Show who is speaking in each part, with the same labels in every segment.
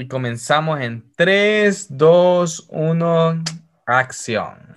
Speaker 1: Y comenzamos en 3, 2, 1, acción.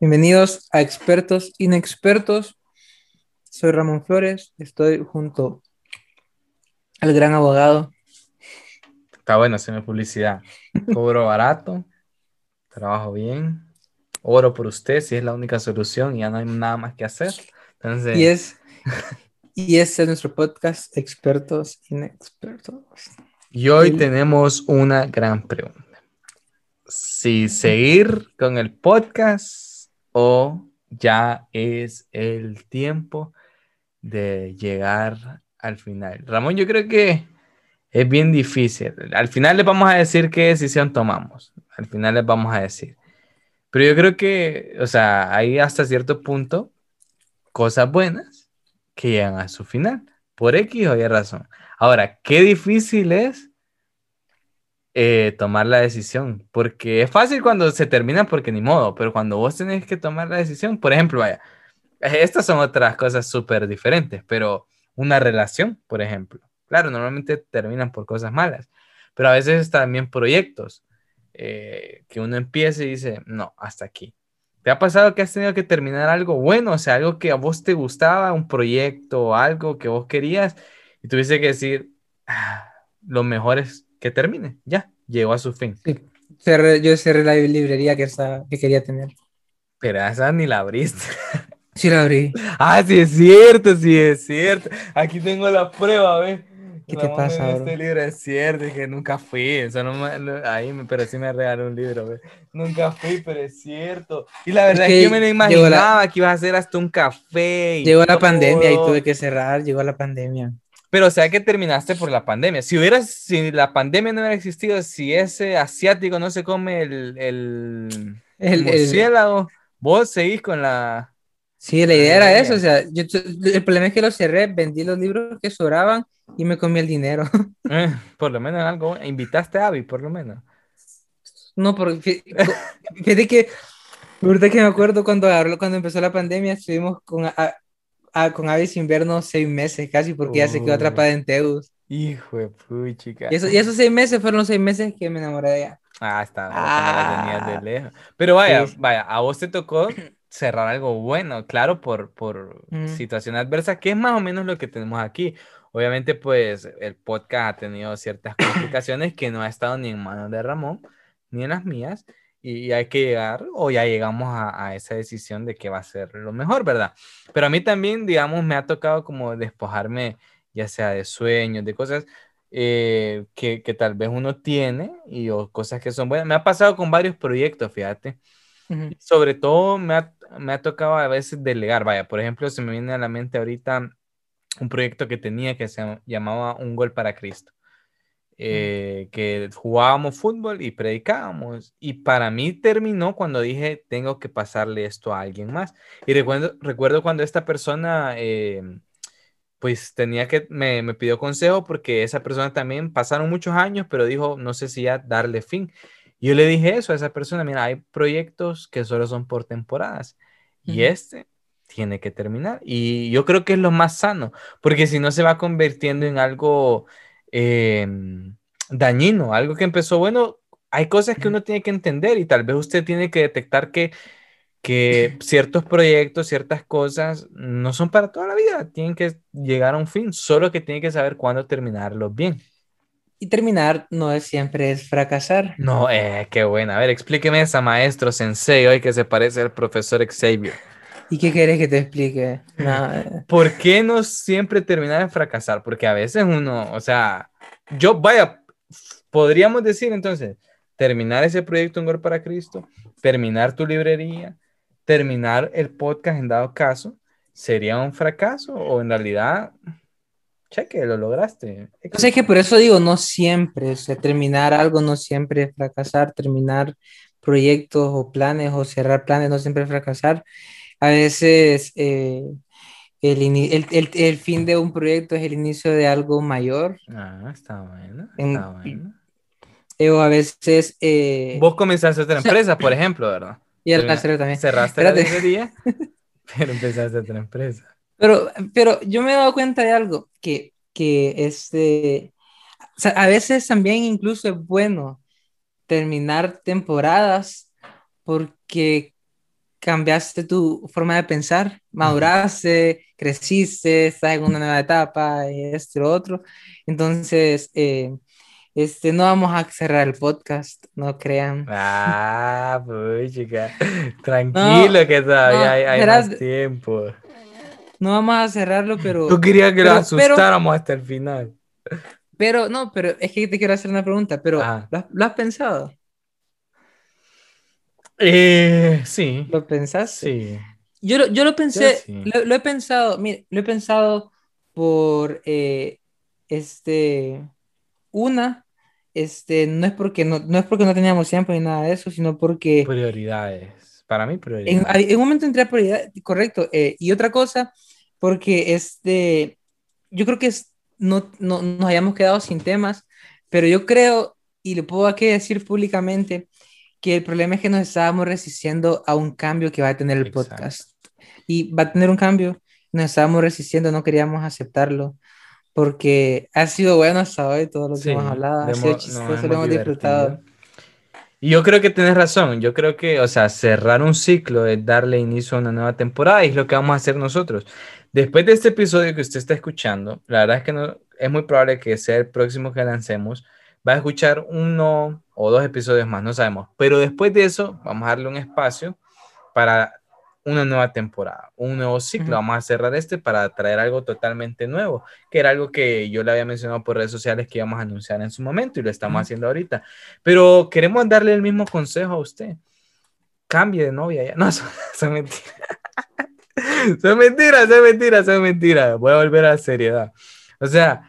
Speaker 2: Bienvenidos a Expertos Inexpertos. Soy Ramón Flores, estoy junto al gran abogado.
Speaker 1: Está bueno hacerme publicidad. Cobro barato, trabajo bien, oro por usted si es la única solución y ya no hay nada más que hacer. Entonces,
Speaker 2: Y es y este es nuestro podcast Expertos Inexpertos.
Speaker 1: y hoy
Speaker 2: el-
Speaker 1: tenemos una gran pregunta. Si seguir con el podcast o ya es el tiempo de llegar al final. Ramón, yo creo que es bien difícil. Al final les vamos a decir qué decisión tomamos. Al final les vamos a decir. Pero yo creo que, o sea, hay hasta cierto punto cosas buenas que llegan a su final, por X o Y razón. Ahora, qué difícil es eh, tomar la decisión, porque es fácil cuando se termina porque ni modo, pero cuando vos tenés que tomar la decisión, por ejemplo, vaya, eh, estas son otras cosas súper diferentes, pero una relación, por ejemplo, claro, normalmente terminan por cosas malas, pero a veces también proyectos eh, que uno empieza y dice, no, hasta aquí. ¿Te ha pasado que has tenido que terminar algo bueno? O sea, algo que a vos te gustaba, un proyecto algo que vos querías y tuviste que decir, "Ah, lo mejor es que termine, ya, llegó a su fin.
Speaker 2: Sí, cerré- yo cerré la librería que, estaba- que quería tener.
Speaker 1: Pero esa ni la abriste.
Speaker 2: Sí la abrí.
Speaker 1: Ah, sí es cierto, sí es cierto. Aquí tengo la prueba, ¿ves?
Speaker 2: ¿Qué te pasa?
Speaker 1: Este libro es cierto, es que nunca fui. O sea, no me- no- ahí, me- pero sí me regaló un libro, ¿ves? Nunca fui, pero es cierto. Y la verdad es,
Speaker 2: que
Speaker 1: que yo me lo
Speaker 2: la-
Speaker 1: imaginaba que ibas a hacer hasta un café. y
Speaker 2: Llegó la pandemia y tuve que cerrar, llegó la pandemia.
Speaker 1: Pero o sea que terminaste por la pandemia. Si hubieras, si la pandemia no hubiera existido, si ese asiático no se come el, el,
Speaker 2: El- el-
Speaker 1: murciélago, vos seguís con la.
Speaker 2: Sí, la idea era eso, o sea, yo, el problema es que lo cerré, vendí los libros que sobraban y me comí el dinero.
Speaker 1: eh, por lo menos algo. Invitaste a Abby, por lo menos.
Speaker 2: No, porque fíjate que, ahorita que me acuerdo cuando, cuando empezó la pandemia, estuvimos con, a, a- con Avis Inverno seis meses casi, porque ella se quedó atrapada en Teus.
Speaker 1: Hijo de puchica.
Speaker 2: Y, eso, y esos seis meses fueron los seis meses que me enamoré de ella.
Speaker 1: Ah, está.
Speaker 2: Ah.
Speaker 1: de lejos. Pero vaya,
Speaker 2: Sí.
Speaker 1: vaya, a vos te tocó cerrar algo bueno, claro, por, por
Speaker 2: Mm.
Speaker 1: situación adversa, que es más o menos lo que tenemos aquí. Obviamente, pues el podcast ha tenido ciertas complicaciones que no ha estado ni en manos de Ramón ni en las mías. Y hay que llegar, o ya llegamos a, a esa decisión de que va a ser lo mejor, ¿verdad? Pero a mí también, digamos, me ha tocado como despojarme, ya sea de sueños, de cosas eh, que, que tal vez uno tiene y o cosas que son buenas. Me ha pasado con varios proyectos, fíjate.
Speaker 2: Ujú.
Speaker 1: Sobre todo me ha, me ha tocado a veces delegar. Vaya, por ejemplo, se me viene a la mente ahorita un proyecto que tenía que se llamaba Un Gol para Cristo. Eh, que jugábamos fútbol y predicábamos. Y para mí terminó cuando dije, tengo que pasarle esto a alguien más. Y recuerdo, recuerdo cuando esta persona, eh, pues tenía que, me, me pidió consejo porque esa persona también pasaron muchos años, pero dijo, no sé si ya darle fin. Yo le dije eso a esa persona, mira, hay proyectos que solo son por temporadas y este tiene que terminar. Y yo creo que es lo más sano, porque si no se va convirtiendo en algo eh, dañino, algo que empezó bueno. Hay cosas que uno tiene que entender y tal vez usted tiene que detectar que, que ciertos proyectos, ciertas cosas no son para toda la vida, tienen que llegar a un fin, solo que tiene que saber cuándo terminarlos bien.
Speaker 2: Y terminar no es siempre es fracasar.
Speaker 1: No, eh, qué buena. A ver, explíqueme esa maestro sensei hoy que se parece al profesor Xavier.
Speaker 2: ¿Y qué quieres que te explique? Nada.
Speaker 1: ¿Por qué no siempre terminar en fracasar? Porque a veces uno, o sea, yo, vaya, podríamos decir entonces, terminar ese proyecto Un Gol para Cristo, terminar tu librería, terminar el podcast en dado caso, ¿sería un fracaso o en realidad, cheque, lo lograste?
Speaker 2: Sea, es que por eso digo, no siempre, o sea, terminar algo no siempre es fracasar, terminar proyectos o planes o cerrar planes no siempre es fracasar. A veces eh, el, el, el- el fin de un proyecto es el inicio de algo mayor,
Speaker 1: Ah, está bueno,
Speaker 2: En-
Speaker 1: está bueno.
Speaker 2: eh, o a veces... eh,
Speaker 1: Vos comenzaste otra
Speaker 2: o sea-
Speaker 1: empresa, por ejemplo, ¿verdad?
Speaker 2: y
Speaker 1: Termina-
Speaker 2: casero también.
Speaker 1: Cerraste la
Speaker 2: Espérate.
Speaker 1: librería, pero empezaste otra empresa.
Speaker 2: Pero, pero yo me he dado cuenta de algo, que, que este, o sea, a veces también incluso es bueno terminar temporadas porque cambiaste tu forma de pensar, maduraste, creciste, estás en una nueva etapa, esto y lo otro. Entonces, eh, este, no vamos a cerrar el podcast, no crean.
Speaker 1: Ah, pues, chica. Tranquilo, que todavía
Speaker 2: no,
Speaker 1: hay, hay
Speaker 2: verás-
Speaker 1: más tiempo.
Speaker 2: No vamos a cerrarlo, pero...
Speaker 1: Tú querías que
Speaker 2: pero-
Speaker 1: lo asustáramos hasta el final.
Speaker 2: Pero no, pero es que te quiero hacer una pregunta, pero
Speaker 1: Ajá.
Speaker 2: ¿lo has, lo has pensado?
Speaker 1: Eh, sí,
Speaker 2: ¿Lo pensás?
Speaker 1: sí.
Speaker 2: Yo lo, yo lo pensé,
Speaker 1: sí.
Speaker 2: lo, lo he pensado, mire, lo he pensado por eh, este una, este, no es porque no, no es porque no teníamos tiempo ni nada de eso, sino porque
Speaker 1: Prioridades. Para mí,
Speaker 2: en,
Speaker 1: prioridades.
Speaker 2: en un momento entré a prioridad, correcto, eh, y otra cosa, porque este, yo creo que es- no, no nos hayamos quedado sin temas, pero yo creo, y le puedo aquí decir públicamente, que el problema es que nos estábamos resistiendo a un cambio que va a tener el
Speaker 1: Exacto.
Speaker 2: podcast. Y va a tener un cambio, nos estábamos resistiendo, no queríamos aceptarlo, porque ha sido bueno hasta hoy todo lo que
Speaker 1: Sí,
Speaker 2: hemos hablado, ha sido
Speaker 1: hemos-
Speaker 2: chistoso, lo hemos disfrutado.
Speaker 1: Y yo creo que tienes razón. Yo creo que, o sea, cerrar un ciclo es darle inicio a una nueva temporada y es lo que vamos a hacer nosotros. Después de este episodio que usted está escuchando, la verdad es que no, es muy probable que sea el próximo que lancemos. Va a escuchar uno o dos episodios más, no sabemos. Pero después de eso, vamos a darle un espacio para una nueva temporada, un nuevo ciclo.
Speaker 2: Ujú.
Speaker 1: Vamos a cerrar este para traer algo totalmente nuevo, que era algo que yo le había mencionado por redes sociales que íbamos a anunciar en su momento y lo estamos
Speaker 2: Ujú.
Speaker 1: haciendo ahorita. Pero queremos darle el mismo consejo a usted. Cambie de novia ya. No, son, son mentiras. Son mentiras, son mentiras, son mentiras. Voy a volver a la seriedad. O sea,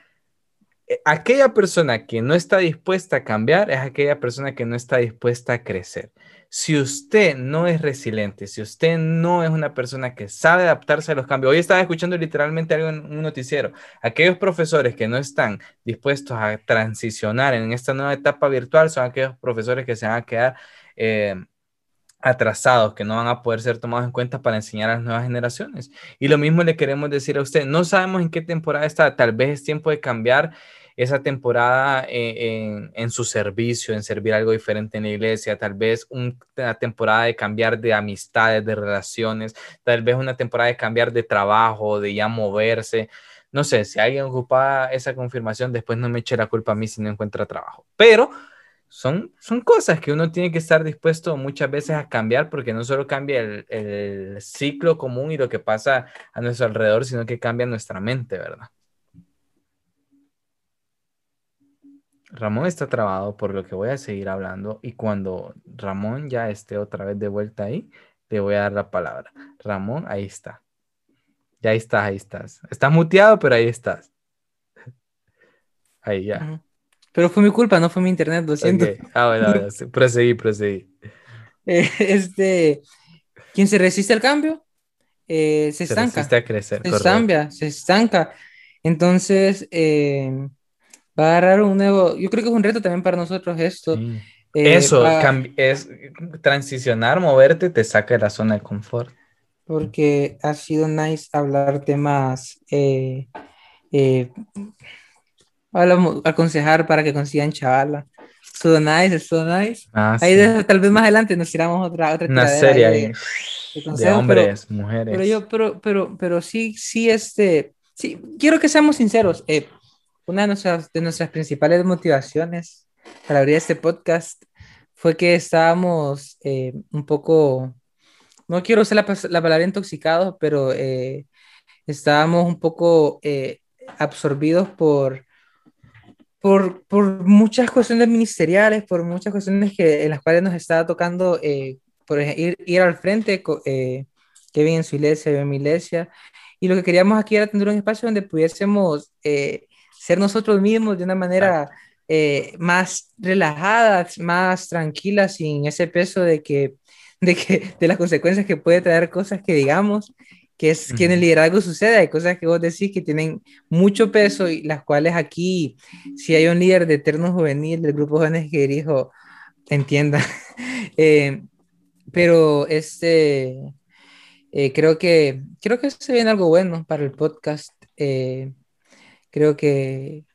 Speaker 1: aquella persona que no está dispuesta a cambiar es aquella persona que no está dispuesta a crecer. Si usted no es resiliente, si usted no es una persona que sabe adaptarse a los cambios, hoy estaba escuchando literalmente algo en un noticiero, aquellos profesores que no están dispuestos a transicionar en esta nueva etapa virtual son aquellos profesores que se van a quedar eh, atrasados, que no van a poder ser tomados en cuenta para enseñar a las nuevas generaciones. Y lo mismo le queremos decir a usted, no sabemos en qué temporada está, tal vez es tiempo de cambiar esa temporada en, en, su servicio, en servir algo diferente en la iglesia, tal vez un, una temporada de cambiar de amistades, de relaciones, tal vez una temporada de cambiar de trabajo, de ya moverse. No sé, si alguien ocupa esa confirmación, después no me eche la culpa a mí si no encuentra trabajo. Pero son, son cosas que uno tiene que estar dispuesto muchas veces a cambiar porque no solo cambia el ciclo común y lo que pasa a nuestro alrededor, sino que cambia nuestra mente, ¿verdad? Ramón está trabado por lo que voy a seguir hablando y cuando Ramón ya esté otra vez de vuelta ahí, le voy a dar la palabra. Ramón, ahí está. Ya ahí estás, ahí estás. Estás muteado, pero ahí estás. Ahí ya.
Speaker 2: Pero fue mi culpa, no fue mi internet, lo siento.
Speaker 1: Okay. Ah, bueno, bueno, proseguí, proseguí.
Speaker 2: Eh, este, quien se resiste al cambio, eh, se,
Speaker 1: se
Speaker 2: estanca.
Speaker 1: resiste a crecer,
Speaker 2: se cambia, se estanca. Entonces, eh, va a agarrar un nuevo, yo creo que es un reto también para nosotros esto.
Speaker 1: Sí. Eh, Eso, es transicionar, moverte, te saca de la zona de confort.
Speaker 2: Porque ha sido nice hablar temas, eh, eh, aconsejar para que consigan chavala. Estuvo nice, estuvo nice.
Speaker 1: Ah,
Speaker 2: ahí
Speaker 1: sí.
Speaker 2: de, tal vez más adelante nos tiramos otra, otra
Speaker 1: Una serie.
Speaker 2: De,
Speaker 1: de, de hombres,
Speaker 2: pero,
Speaker 1: mujeres.
Speaker 2: Pero yo, pero, pero, pero sí, sí, este, sí, quiero que seamos sinceros. Eh, una de nuestras, principales motivaciones para abrir este podcast fue que estábamos eh, un poco, no quiero usar la, la palabra intoxicados, pero eh, estábamos un poco eh, absorbidos por, por, por, muchas cuestiones ministeriales, por muchas cuestiones que, en las cuales nos estaba tocando por ir, ir, al frente, eh, Kevin en su iglesia, yo en mi iglesia, y lo que queríamos aquí era tener un espacio donde pudiésemos ser nosotros mismos de una manera eh, más relajada, más tranquila, sin ese peso de que de, que, de las consecuencias que puede traer cosas que digamos, que es que en el liderazgo sucede, hay cosas que vos decís que tienen mucho peso y las cuales aquí, si hay un líder de eterno juvenil del grupo jóvenes que dirijo, entienda. Eh, pero este, eh, creo que, creo que se viene algo bueno para el podcast. Eh, creo que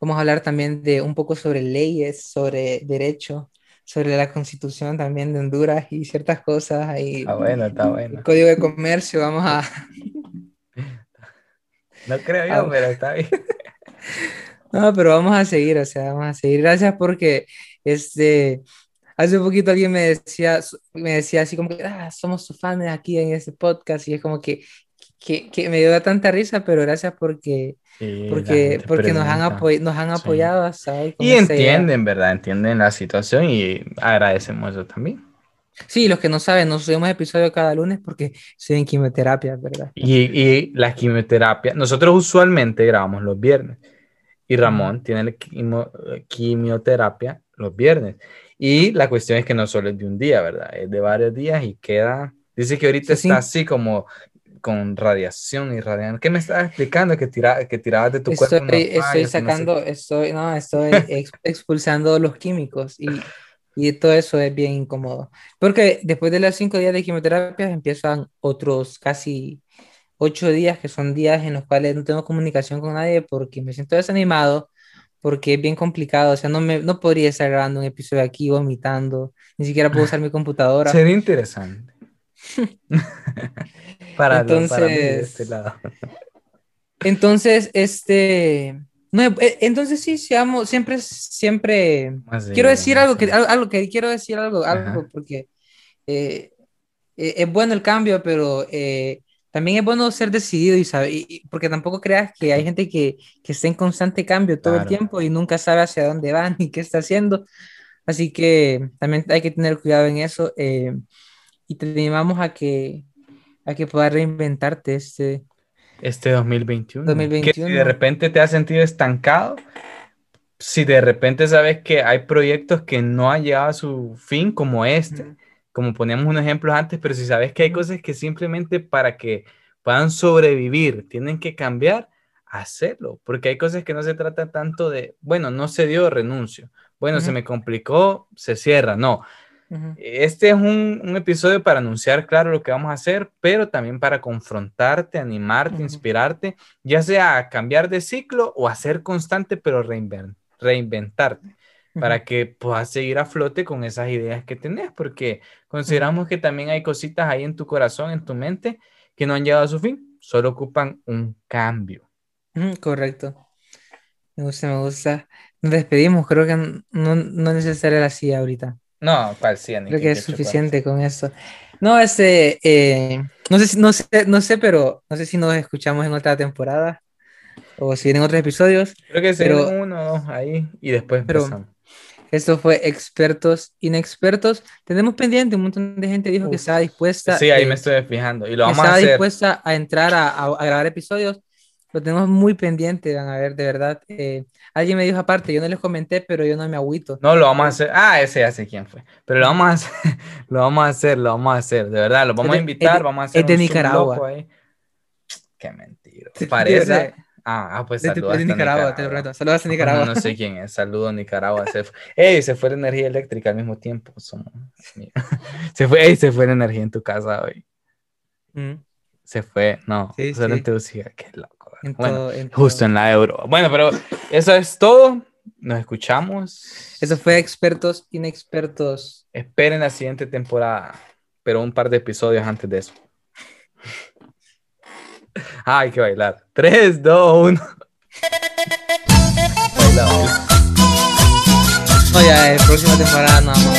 Speaker 2: vamos a hablar también de un poco sobre leyes, sobre derecho, sobre la constitución también de Honduras y ciertas cosas ahí.
Speaker 1: Está bueno, está bueno.
Speaker 2: El código de comercio, vamos a...
Speaker 1: No creo yo,
Speaker 2: Ah.
Speaker 1: pero está bien.
Speaker 2: No, pero vamos a seguir, o sea, vamos a seguir. Gracias porque este, hace poquito alguien me decía, me decía así como que, ah, somos sus fans aquí en este podcast y es como que, que, que me dio tanta risa, pero gracias porque,
Speaker 1: Sí,
Speaker 2: porque, porque nos han, nos han
Speaker 1: Sí.
Speaker 2: apoyado, ¿sabes?
Speaker 1: Y entienden, ¿verdad? Entienden la situación y agradecemos eso también.
Speaker 2: Sí, los que no saben, nos subimos episodio cada lunes porque estoy en quimioterapia, ¿verdad?
Speaker 1: Y, y la quimioterapia, nosotros usualmente grabamos los viernes y Ramón tiene la quimo- quimioterapia los viernes. Y la cuestión es que no solo es de un día, ¿verdad? Es de varios días y queda, dice que ahorita
Speaker 2: Sí, sí.
Speaker 1: está así como con radiación y radiación. ¿Qué me estabas explicando? Que, tira, que tirabas de tu cuerpo
Speaker 2: Estoy,
Speaker 1: unos
Speaker 2: estoy
Speaker 1: y no sé
Speaker 2: sacando, estoy, no, estoy ex- expulsando los químicos y, y todo eso es bien incómodo. Porque después de los cinco días de quimioterapia empiezan otros casi ocho días, que son días en los cuales no tengo comunicación con nadie porque me siento desanimado, porque es bien complicado. O sea, no, me, no podría estar grabando un episodio aquí vomitando, ni siquiera puedo usar mi computadora.
Speaker 1: Sería interesante. para, lo- para mí de
Speaker 2: Entonces-
Speaker 1: este lado.
Speaker 2: Entonces, este, no, eh, entonces sí, seamos, siempre, siempre, quiero decir algo que, algo, que quiero decir algo, algo porque eh, eh, es bueno el cambio, pero eh, también es bueno ser decidido y saber, y- porque tampoco creas que hay gente que, que está en constante cambio todo el tiempo y nunca sabe hacia dónde va ni qué está haciendo. Así que también hay que tener cuidado en eso y te animamos a que, a que puedas reinventarte este.
Speaker 1: Este 2021. Que si
Speaker 2: 2021.
Speaker 1: de repente te has sentido estancado, si de repente sabes que hay proyectos que no han llegado a su fin, como este, como poníamos unos ejemplos antes, pero si sabes que hay cosas que simplemente para que puedan sobrevivir tienen que cambiar, hacerlo, porque hay cosas que no se trata tanto de, bueno, no se dio, renuncio, bueno, se me complicó, se cierra, no. Este es un, un episodio para anunciar, claro, lo que vamos a hacer, pero también para confrontarte, animarte, inspirarte, ya sea a cambiar de ciclo o a ser constante, pero reinven- reinventarte, para que puedas seguir a flote con esas ideas que tenés, porque consideramos que también hay cositas ahí en tu corazón, en tu mente, que no han llegado a su fin, solo ocupan un cambio.
Speaker 2: Correcto. Me gusta, me gusta. Nos despedimos, creo que no, no es necesaria la silla ahorita.
Speaker 1: No, cual sí,
Speaker 2: Creo
Speaker 1: que-
Speaker 2: que es
Speaker 1: que
Speaker 2: suficiente con eso. No, este, eh, no sé, no sé, no sé, pero no sé si nos escuchamos en otra temporada o si vienen otros episodios.
Speaker 1: Creo que se
Speaker 2: Pero-
Speaker 1: viene uno ahí y después
Speaker 2: Pero-
Speaker 1: empezamos.
Speaker 2: Esto fue expertos, inexpertos. Tenemos pendiente, un montón de gente dijo que
Speaker 1: Uf.
Speaker 2: estaba dispuesta,
Speaker 1: Sí, ahí
Speaker 2: eh,
Speaker 1: me estoy fijando. Y lo
Speaker 2: que
Speaker 1: vamos a
Speaker 2: estaba
Speaker 1: hacer.
Speaker 2: dispuesta a entrar a, a- a grabar episodios. Lo tenemos muy pendiente, van a ver, de verdad. Eh, alguien me dijo aparte, yo no les comenté, pero yo no me agüito.
Speaker 1: No, lo vamos a hacer. Ah, ese ya sé quién fue. Pero lo vamos a hacer. Lo vamos a hacer, lo vamos a hacer. De verdad, lo vamos
Speaker 2: de-
Speaker 1: a invitar.
Speaker 2: de-
Speaker 1: vamos a hacer
Speaker 2: es de
Speaker 1: un
Speaker 2: Nicaragua.
Speaker 1: ahí. Qué mentira. Parece. Ah, ah, pues saludos
Speaker 2: de Nicaragua, te lo prometo. Saludos a
Speaker 1: No,
Speaker 2: Nicaragua.
Speaker 1: No, sé quién es. Saludos Nicaragua. Se fue. Ey, se fue la energía eléctrica al mismo tiempo. Somos-. Se fue, ey, se fue la energía en tu casa hoy.
Speaker 2: Mm,
Speaker 1: Se fue. No,
Speaker 2: Sí,
Speaker 1: solo
Speaker 2: sí.
Speaker 1: en Tegucigalpa. Qué loco.
Speaker 2: En
Speaker 1: bueno,
Speaker 2: todo- en
Speaker 1: justo
Speaker 2: todo.
Speaker 1: en la euro. Bueno, pero eso es todo. Nos escuchamos.
Speaker 2: Eso fue expertos, inexpertos.
Speaker 1: Esperen la siguiente temporada, pero un par de episodios antes de eso. Ah, hay que bailar. 3, 2, 1. Baila, baila.
Speaker 2: No, ya, la próxima temporada no vamos